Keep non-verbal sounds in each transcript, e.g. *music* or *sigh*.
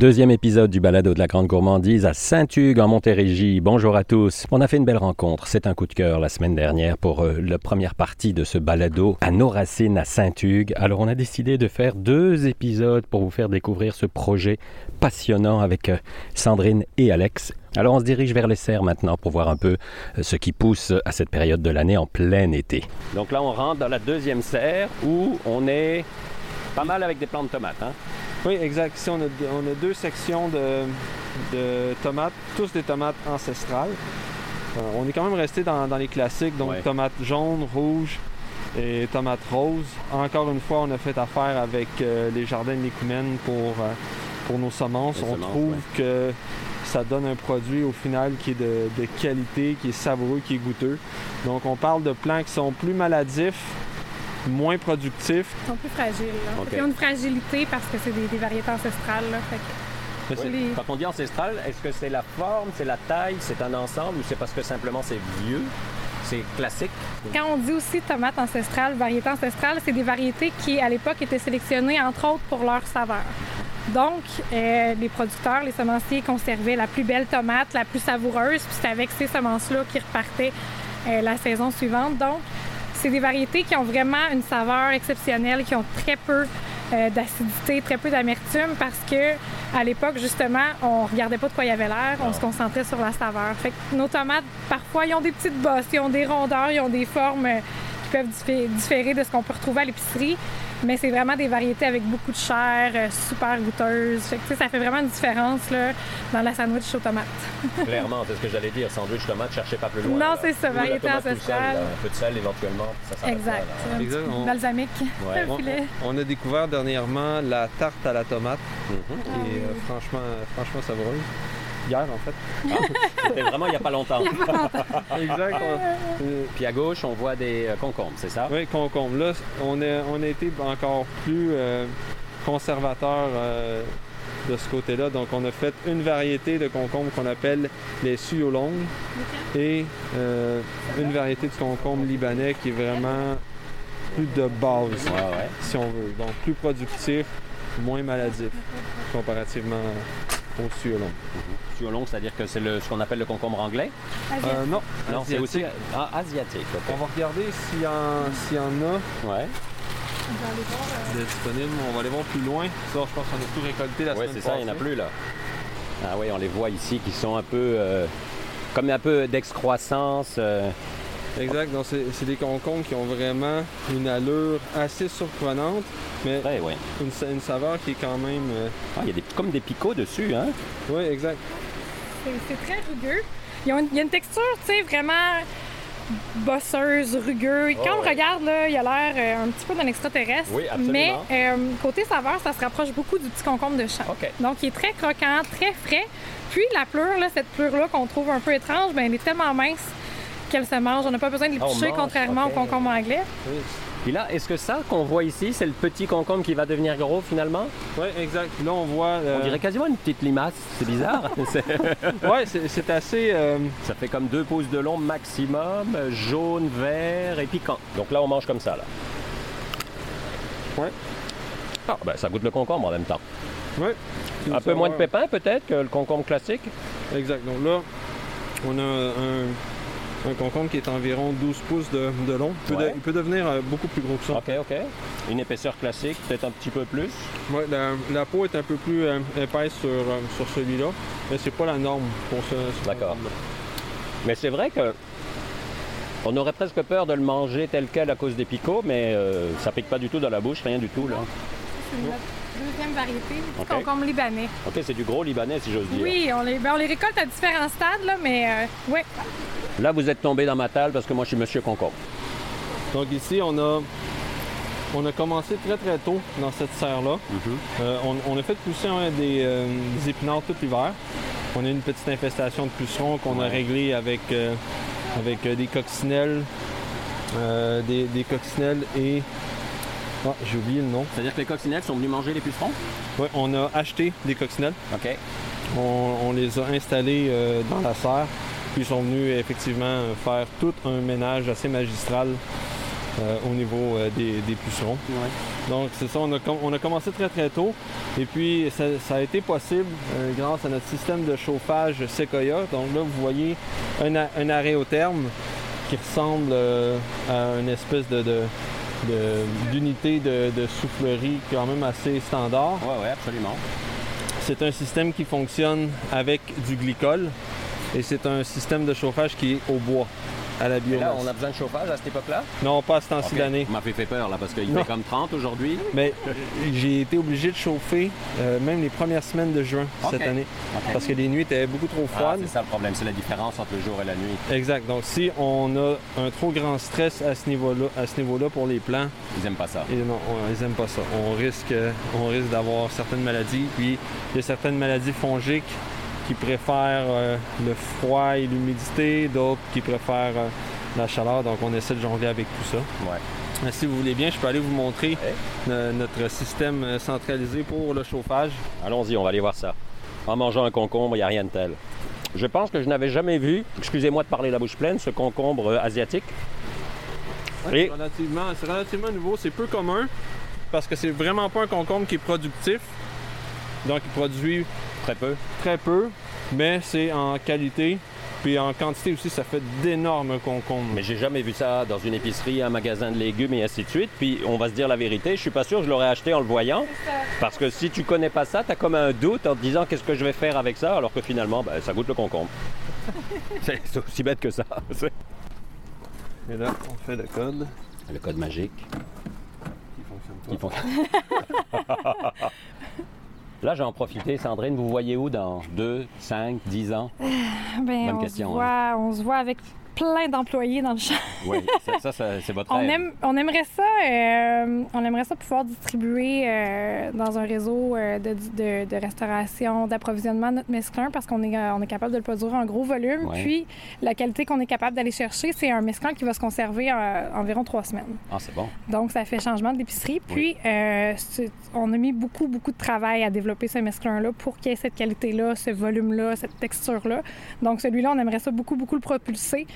Deuxième épisode du balado de la Grande Gourmandise à Saint-Hugues en Montérégie. Bonjour à tous. On a fait une belle rencontre. C'est un coup de cœur la semaine dernière pour euh, la première partie de ce balado à nos racines à Saint-Hugues. Alors on a décidé de faire deux épisodes pour vous faire découvrir ce projet passionnant avec euh, Sandrine et Alex. Alors on se dirige vers les serres maintenant pour voir un peu euh, ce qui pousse à cette période de l'année en plein été. Donc là on rentre dans la deuxième serre où on est pas mal avec des plants de tomates. Hein? Oui, exact. Ici, on a, deux- on a deux sections de, de tomates, tous des tomates ancestrales. Euh, on est quand même resté dans, dans les classiques, donc Ouais. tomates jaunes, rouges et tomates roses. Encore une fois, on a fait affaire avec euh, les jardins de pour, euh, pour nos semences. Les on semences, trouve ouais. que ça donne un produit au final qui est de, de qualité, qui est savoureux, qui est goûteux. Donc, on parle de plants qui sont plus maladifs, moins productifs, Ils sont plus fragiles. Là. Ils ont une fragilité parce que c'est des, des variétés ancestrales. Là. Fait que- les- Quand on dit ancestral, est-ce que c'est la forme, c'est la taille, c'est un ensemble ou c'est parce que simplement c'est vieux, c'est classique? Quand on dit aussi tomates ancestrales, variétés ancestrales, c'est des variétés qui, à l'époque, étaient sélectionnées, entre autres, pour leur saveur. Donc, euh, les producteurs, les semenciers conservaient la plus belle tomate, la plus savoureuse, puis c'est avec ces semences-là qu'ils repartaient euh, la saison suivante. Donc, c'est des variétés qui ont vraiment une saveur exceptionnelle, qui ont très peu euh, d'acidité, très peu d'amertume, parce que à l'époque, justement, on regardait pas de quoi il y avait l'air, on se concentrait sur la saveur. Fait que nos tomates, parfois, ils ont des petites bosses, ils ont des rondeurs, ils ont des formes euh, qui peuvent diffé- différer de ce qu'on peut retrouver à l'épicerie. Mais c'est vraiment des variétés avec beaucoup de chair, euh, super goûteuses. Fait que, ça fait vraiment une différence là, dans la sandwich aux tomates. *laughs* Clairement, c'est ce que j'allais dire. Sandwich tomate, cherchez pas plus loin. Non, c'est ça, Ou la variété ancestrale. là, Un peu de sel éventuellement, ça Exact. là, Exact, on- balsamique. Ouais. *laughs* On, a découvert dernièrement la tarte à la tomate, Mhm. qui est euh, franchement, franchement savoureuse. Hier, en fait. *laughs* C'était vraiment il n'y a pas longtemps. *laughs* exact. on- euh, Puis à gauche, on voit des euh, concombres, c'est ça? oui, concombre. Là, on a, on a été encore plus euh, conservateur euh, de ce côté-là. Donc, on a fait une variété de concombre qu'on appelle les suyolongues et euh, une variété de concombre libanais qui est vraiment plus de base, Ouais, ouais. si on veut. Donc, plus productif, moins maladif comparativement Sur long, c'est-à-dire que c'est le- ce qu'on appelle le concombre anglais? Euh, non, Non, c'est aussi asiatique. ah, asiatique. On va regarder s'il y, s'il y en a Ouais, On va aller voir, euh, de disponibles. On va aller voir plus loin. Ça, je pense qu'on a tout récolté la ouais semaine c'est ça, il n'y en a plus là. Ah oui, on les voit ici qui sont un peu euh, comme un peu d'excroissance. euh, Exact. Donc, c'est des concombres qui ont vraiment une allure assez surprenante, mais ouais, ouais. une, sa- une saveur qui est quand même. euh, Ah, il y a des, comme des picots dessus, hein? Oui, exact. C'est très rugueux. Il y a une texture, tu sais, vraiment bosseuse, rugueux. Quand on ouais. regarde, là, il a l'air euh, un petit peu d'un extraterrestre. Oui, absolument. Mais euh, côté saveur, ça se rapproche beaucoup du petit concombre de champ. OK. Donc, il est très croquant, très frais. Puis, la pleure, là, cette pleure-là qu'on trouve un peu étrange, ben, elle est tellement mince qu'elle se mange. On n'a pas besoin de on l'éplucher, mange, contrairement au concombre anglais. Oui, Puis là, est-ce que ça qu'on voit ici, c'est le petit concombre qui va devenir gros finalement? Ouais, exact. Là, on voit. euh, On dirait quasiment une petite limace, c'est bizarre. *laughs* Ouais, c'est c'est assez. euh, ça fait comme deux pouces de long maximum, jaune, vert et piquant. Donc là, on mange comme ça, là. Ouais. Ah, ben ça goûte le concombre en même temps. Une Un peu moins de pépins peut-être que le concombre classique? Exact. Donc là, on a un, un concombre qui est environ 12 pouces de, de long. Il peut, de- Ouais. il peut devenir euh, beaucoup plus gros que ça. OK, OK. Une épaisseur classique, peut-être un petit peu plus. Ouais, la, la peau est un peu plus euh, épaisse sur, euh, sur celui-là, mais c'est pas la norme pour ce. ce D'accord. Mais c'est vrai que on aurait presque peur de le manger tel quel à cause des picots, mais euh, ça pique pas du tout dans la bouche, rien du tout là. Deuxième variété, du concombre libanais. OK, c'est du gros libanais si j'ose dire. Oui, on les, ben, on les récolte à différents stades, là, mais euh, ouais. Là, vous êtes tombé dans ma table parce que moi, je suis Monsieur Concombre. Donc ici, on a, on a commencé très très tôt dans cette serre-là. Euh, on, on a fait pousser hein, des, euh, des épinards tout l'hiver. On a eu une petite infestation de pucerons qu'on a Ouais. réglé avec, euh, avec euh, des coccinelles, euh, des, des coccinelles et... Ah, j'ai oublié le nom. C'est-à-dire que les coccinelles sont venus manger les pucerons? Ouais, on a acheté des coccinelles. OK. On, on les a installés euh, dans la serre. Puis ils sont venus effectivement faire tout un ménage assez magistral euh, au niveau euh, des, des pucerons. Donc c'est ça, on a, com- on a commencé très très tôt et puis ça, ça a été possible euh, grâce à notre système de chauffage Sequoia. Donc là vous voyez un, a- un aréotherme qui ressemble à une espèce de, de- de- d'unité de, de soufflerie quand même assez standard. Oui, oui, absolument. C'est un système qui fonctionne avec du glycol et c'est un système de chauffage qui est au bois, à la Et biomasse. là, on a besoin de chauffage à cette époque-là? Non, pas à ce temps-ci Ok. d'année. M'avez fait peur, là, parce qu'il fait comme 30 aujourd'hui. Mais euh, j'ai été obligé de chauffer euh, même les premières semaines de juin cette année parce que les nuits étaient beaucoup trop Ah, froides. c'est ça le problème, c'est la différence entre le jour et la nuit. exact. Donc si on a un trop grand stress à ce niveau-là, à ce niveau-là pour les plants, Ils aiment pas ça. et non, on- ils aiment pas ça. On risque, on risque d'avoir certaines maladies. Puis il y a certaines maladies fongiques qui préfèrent euh, le froid et l'humidité, d'autres qui préfèrent euh, la chaleur. Donc on essaie de jongler avec tout ça. Ouais. Euh, Si vous voulez bien, je peux aller vous montrer notre système centralisé pour le chauffage. Allons-y, on va aller voir ça. En mangeant un concombre, il n'y a rien de tel. Je pense que je n'avais jamais vu, excusez-moi de parler la bouche pleine, ce concombre asiatique. Et- relativement, c'est relativement nouveau, c'est peu commun parce que c'est vraiment pas un concombre qui est productif. Donc il produit Très peu. très peu, mais c'est en qualité. Puis en quantité aussi, ça fait d'énormes concombres. Mais j'ai jamais vu ça dans une épicerie, un magasin de légumes et ainsi de suite. Puis on va se dire la vérité, je suis pas sûr que je l'aurais acheté en le voyant. Parce que si tu connais pas ça, tu as comme un doute en te disant qu'est-ce que je vais faire avec ça, alors que finalement, ben, ça goûte le concombre. *laughs* c'est aussi bête que ça. Et là, on fait le code. Le code magique. Qui fonctionne pas. Ils font- *laughs* Là, j'ai en profité. Sandrine, vous voyez où dans 2, 5, 10 ans? Ben, Bonne on, question, se voit, on se voit avec plein d'employés dans le champ. Oui, ça, ça, ça, c'est votre On, rêve. aime, on aimerait ça, euh, on aimerait ça pouvoir distribuer euh, dans un réseau euh, de, de- de restauration, d'approvisionnement notre mesclun parce qu'on est, on est capable de le produire en gros volume. Ouais. Puis la qualité qu'on est capable d'aller chercher, c'est un mesclun qui va se conserver environ trois semaines. Ah, c'est bon. Donc ça fait changement d'épicerie. Puis on a mis beaucoup beaucoup de travail à développer ce mesclun-là pour qu'il y ait cette qualité-là, ce volume-là, cette texture-là. Donc celui-là, on aimerait ça beaucoup beaucoup le propulser.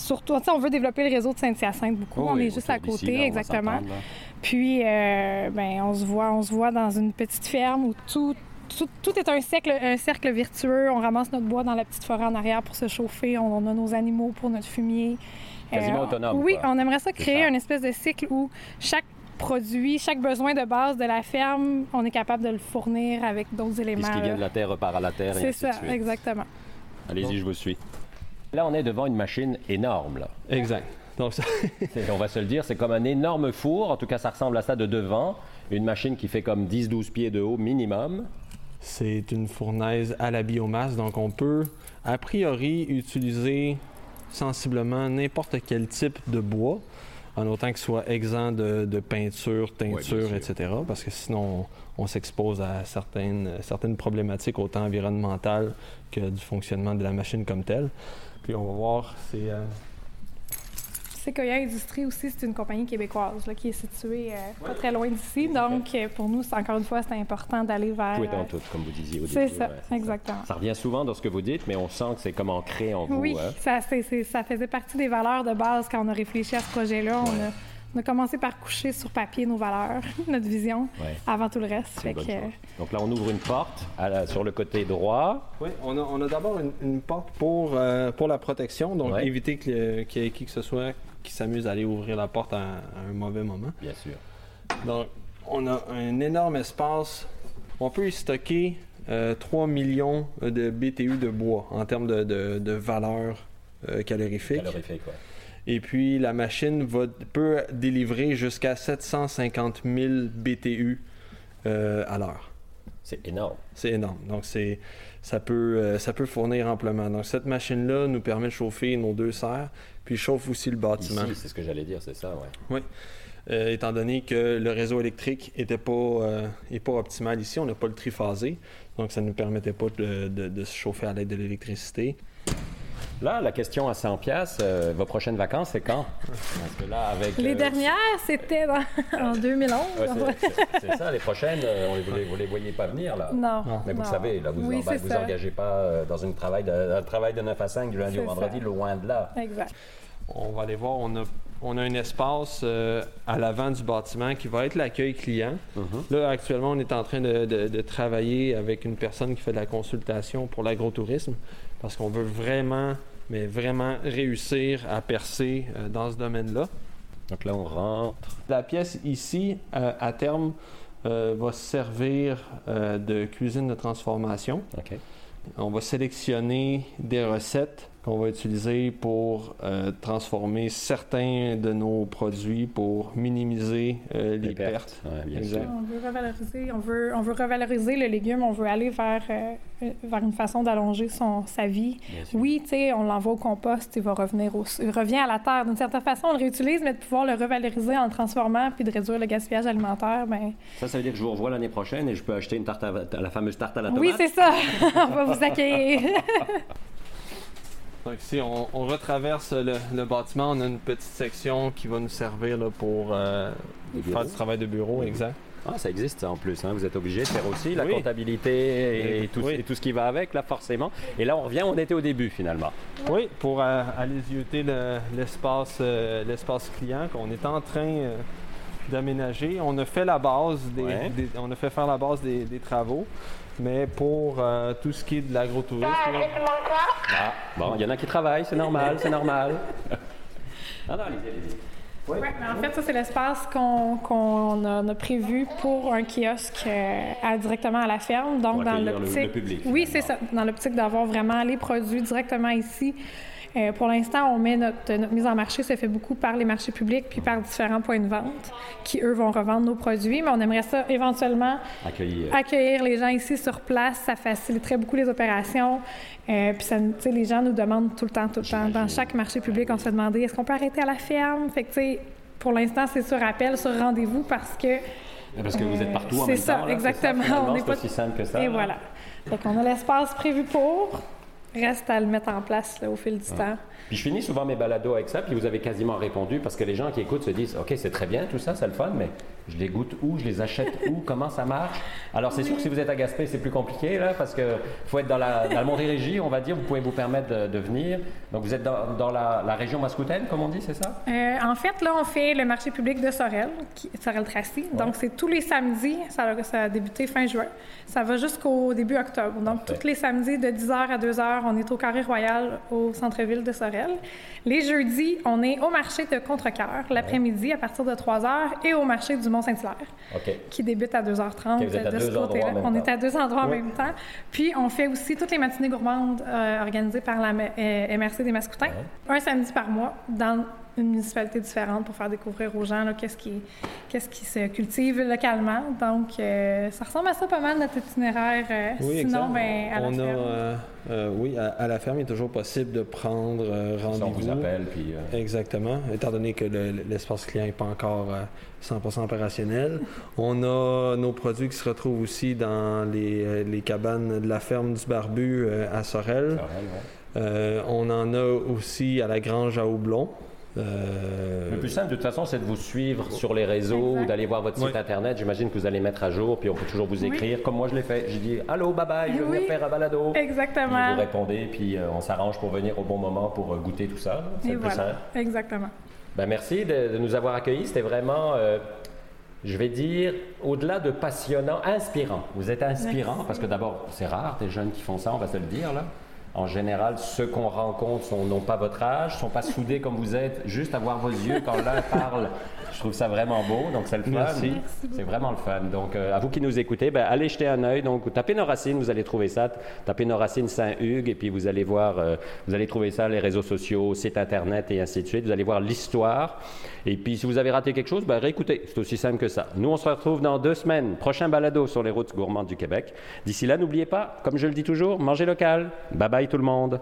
Surtout, tu sais, on veut développer le réseau de Saint-Hyacinthe beaucoup. Oh on oui, est juste à côté, là, exactement. Puis, euh, ben, on se voit, on se voit dans une petite ferme où tout, tout, tout est un cercle, un cercle vertueux. On ramasse notre bois dans la petite forêt en arrière pour se chauffer. On, on a nos animaux pour notre fumier. Quasiment autonome, Oui, quoi. on aimerait ça C'est créer ça. une espèce de cycle où chaque produit, chaque besoin de base de la ferme, on est capable de le fournir avec d'autres Puis éléments. ce qui vient de la terre repart à la terre et C'est ça, de suite. exactement. Allez-y, je vous suis. Là, on est devant une machine énorme. Là. Exact. Donc ça, *laughs* On va se le dire, c'est comme un énorme four. En tout cas, ça ressemble à ça de devant. Une machine qui fait comme 10-12 pieds de haut minimum. c'est une fournaise à la biomasse. Donc on peut, a priori, utiliser sensiblement n'importe quel type de bois, en autant qu'il soit exempt de, de peinture, teinture, etc. Parce que sinon, on, on s'expose à certaines, certaines problématiques, autant environnementales que du fonctionnement de la machine comme telle. Puis on va voir, c'est... euh, Sequoia Industrie aussi, c'est une compagnie québécoise là, qui est située euh, pas très loin d'ici. Donc, euh, pour nous, c'est encore une fois, c'est important d'aller vers. Tout est en euh, tout, comme vous disiez au C'est début. ça, ouais, c'est exactement. Ça revient souvent dans ce que vous dites, mais on sent que c'est comme ancré en vous. Oui, hein. ça, ça faisait partie des valeurs de base quand on a réfléchi à ce projet-là. On, a, on a commencé par coucher sur papier nos valeurs, *laughs* notre vision, Ouais. avant tout le reste. Fait que. Donc là, on ouvre une porte à la- sur le côté droit. Oui, on a, d'abord une, une porte pour, euh, pour la protection, donc Ouais. éviter qu'il y ait qui que ce soit qui s'amuse à aller ouvrir la porte à, à un mauvais moment. Bien sûr. Donc, on a un énorme espace. On peut y stocker euh, 3 millions de BTU de bois en termes de, de- de valeur euh, calorifique. Calorifique, ouais. Et puis, la machine va, peut délivrer jusqu'à 750 000 BTU euh, à l'heure. C'est énorme. C'est énorme. Donc, c'est, ça, peut, euh, ça peut fournir amplement. Donc, cette machine-là nous permet de chauffer nos deux serres, puis chauffe aussi le bâtiment. Ici, c'est ce que j'allais dire, c'est ça, ouais. Euh, étant donné que le réseau électrique était pas, euh, est pas optimal ici, on n'a pas le triphasé, donc ça ne nous permettait pas de, de- de se chauffer à l'aide de l'électricité. Là, la question à 100 pièces, vos prochaines vacances, c'est quand? Parce que là, avec... Les euh, dernières, c'était dans- *laughs* en 2011. ouais, c'est- c'est- c'est ça, les prochaines, euh, on les, vous, les, vous les voyez pas venir, là. Non. Mais vous non. le savez, là, vous Oui, ne c'est vous ça. engagez pas euh, dans une travail de, un travail de 9 à 5 du lundi au vendredi, ça. loin de là. Exact. On va aller voir, on a, on a un espace euh, à l'avant du bâtiment qui va être l'accueil client. Mhm. Là, actuellement, on est en train de, de- de travailler avec une personne qui fait de la consultation pour l'agrotourisme parce qu'on veut vraiment, mais vraiment réussir à percer euh, dans ce domaine-là. Donc là, on rentre. La pièce ici, euh, à terme, va servir de cuisine de transformation. On va sélectionner des recettes qu'on va utiliser pour euh, transformer certains de nos produits pour minimiser euh, les, pertes. Ouais, bien Exact. sûr. On veut revaloriser, on veut, on veut revaloriser le légume, on veut aller vers, euh, vers une façon d'allonger son, sa vie. Oui, tu sais, on l'envoie au compost, il va revenir au, il revient à la terre. D'une certaine façon, on le réutilise, mais de pouvoir le revaloriser en le transformant puis de réduire le gaspillage alimentaire, ben Ça, ça veut dire que je vous revois l'année prochaine et je peux acheter une tarte à, à la fameuse tarte à la tomate? oui, c'est ça. *laughs* on va vous accueillir. *laughs* Donc ici, on, on retraverse le, le bâtiment. On a une petite section qui va nous servir là, pour euh, faire du travail de bureau, exact. Ah, ça existe ça en plus. hein. Vous êtes obligé de faire aussi la Oui. comptabilité et, tout, Oui. et tout ce qui va avec, là, forcément. Et là, on revient, on était au début, finalement. Oui, pour euh, aller zioter le- l'espace euh, l'espace client qu'on est en train euh, d'aménager. On a fait la base des, Ouais. des- on a fait faire la base des, des travaux, mais pour euh, tout ce qui est de l'agrotourisme, Ah, bon, il y en a qui travaillent, c'est normal, c'est normal. non, *laughs* non, allez-y, allez-y. Oui. Ouais, mais en fait, ça, c'est l'espace qu'on qu'on a, on a prévu pour un kiosque euh, à- directement à la ferme. Donc, Pour dans le- l'optique. le public, Oui, c'est ça. Dans l'optique d'avoir vraiment les produits directement ici. Euh, pour l'instant, on met notre, notre mise en marché se fait beaucoup par les marchés publics puis par différents points de vente qui, eux, vont revendre nos produits. Mais on aimerait ça éventuellement Accueillir. accueillir les gens ici sur place, ça faciliterait beaucoup les opérations. Euh, puis ça, les gens nous demandent tout le temps, tout le temps. Dans chaque marché public, on se fait demander est-ce qu'on peut arrêter à la ferme? Fait que tu sais, pour l'instant, c'est sur appel, sur rendez-vous parce que Parce que vous êtes partout en c'est même ça, temps. là, exactement. C'est ça, finalement, On n'est c'est pas- aussi simple que ça. et là. voilà. Fait qu'on a l'espace prévu pour. Reste à le mettre en place là, au fil du temps. Puis je finis souvent mes balados avec ça, puis vous avez quasiment répondu parce que les gens qui écoutent se disent OK, c'est très bien tout ça, c'est le fun, mais je les goûte où, je les achète où, *laughs* comment ça marche? Alors c'est sûr que si vous êtes à Gaspé, c'est plus compliqué là parce que faut être dans la dans le Montérégie, on va dire, vous pouvez vous permettre de, de venir. Donc vous êtes dans, dans la, la région mascoutaine, comme on dit, c'est ça? Euh, en fait, là, on fait le marché public de Sorel, qui, Sorel-Tracy. Donc, c'est tous les samedis. Ça, a- ça a débuté fin juin. Ça va jusqu'au début octobre. Donc, Parfait. tous les samedis de 10h à 2h, on est au Carré Royal, au centre-ville de Sorel. Les jeudis, on est au marché de Contrecoeur, l'après-midi à partir de 3h, et au marché du Mont-Saint-Hilaire qui débute à 2h30 Ok, vous êtes à de ce côté-là. On temps. est à deux endroits en même temps. Puis on fait aussi toutes les matinées gourmandes euh, organisées par la M- euh, MRC des Mascoutins, un samedi par mois dans une municipalité différente pour faire découvrir aux gens là, qu'est-ce qui qu'est-ce qui se cultive localement. Donc euh, ça ressemble à ça pas mal notre itinéraire. euh, Oui, sinon, ben, à la on a, ferme. euh, euh, oui, à, à la ferme, il est toujours possible de prendre euh, on vous rendez-vous. appelle, puis euh, Exactement, étant donné que le- l'espace client n'est pas encore euh, 100% opérationnel. On a nos produits qui se retrouvent aussi dans les, les cabanes de la ferme du Barbu euh, à Sorel. Sorel, ouais. Euh, on en a aussi à la grange à Houblon. Euh, Le plus simple, de toute façon, c'est de vous suivre sur les réseaux, Exact. d'aller voir votre site Oui. Internet. J'imagine que vous allez mettre à jour, puis on peut toujours vous écrire. Comme moi, je l'ai fait. J'ai dit Allô, bye bye, je vais venir faire un balado. Puis Exactement. vous répondez, puis euh, on s'arrange pour venir au bon moment pour euh, goûter tout ça. C'est le plus voilà. simple. Exactement. Ben, merci de, de nous avoir accueillis. C'était vraiment, euh, je vais dire, au-delà de passionnant, inspirant. Vous êtes inspirant Merci. parce que d'abord, c'est rare des jeunes qui font ça, on va se le dire là. En général, ceux qu'on rencontre n'ont pas votre âge, sont pas soudés comme vous êtes, juste à voir vos yeux quand l'un *laughs* parle. Je trouve ça vraiment beau, donc c'est le fun. Merci. C'est vraiment le fun. Donc, euh, à vous qui nous écoutez, ben, allez jeter un œil. Donc, tapez nos racines, vous allez trouver ça. Tapez nos racines Saint-Hugues et puis vous allez voir, euh, vous allez trouver ça, les réseaux sociaux, site internet et ainsi de suite. Vous allez voir l'histoire. Et puis, si vous avez raté quelque chose, ben, réécoutez. C'est aussi simple que ça. Nous, on se retrouve dans deux semaines. Prochain balado sur les routes gourmandes du Québec. D'ici là, n'oubliez pas, comme je le dis toujours, mangez local. Bye tout le monde.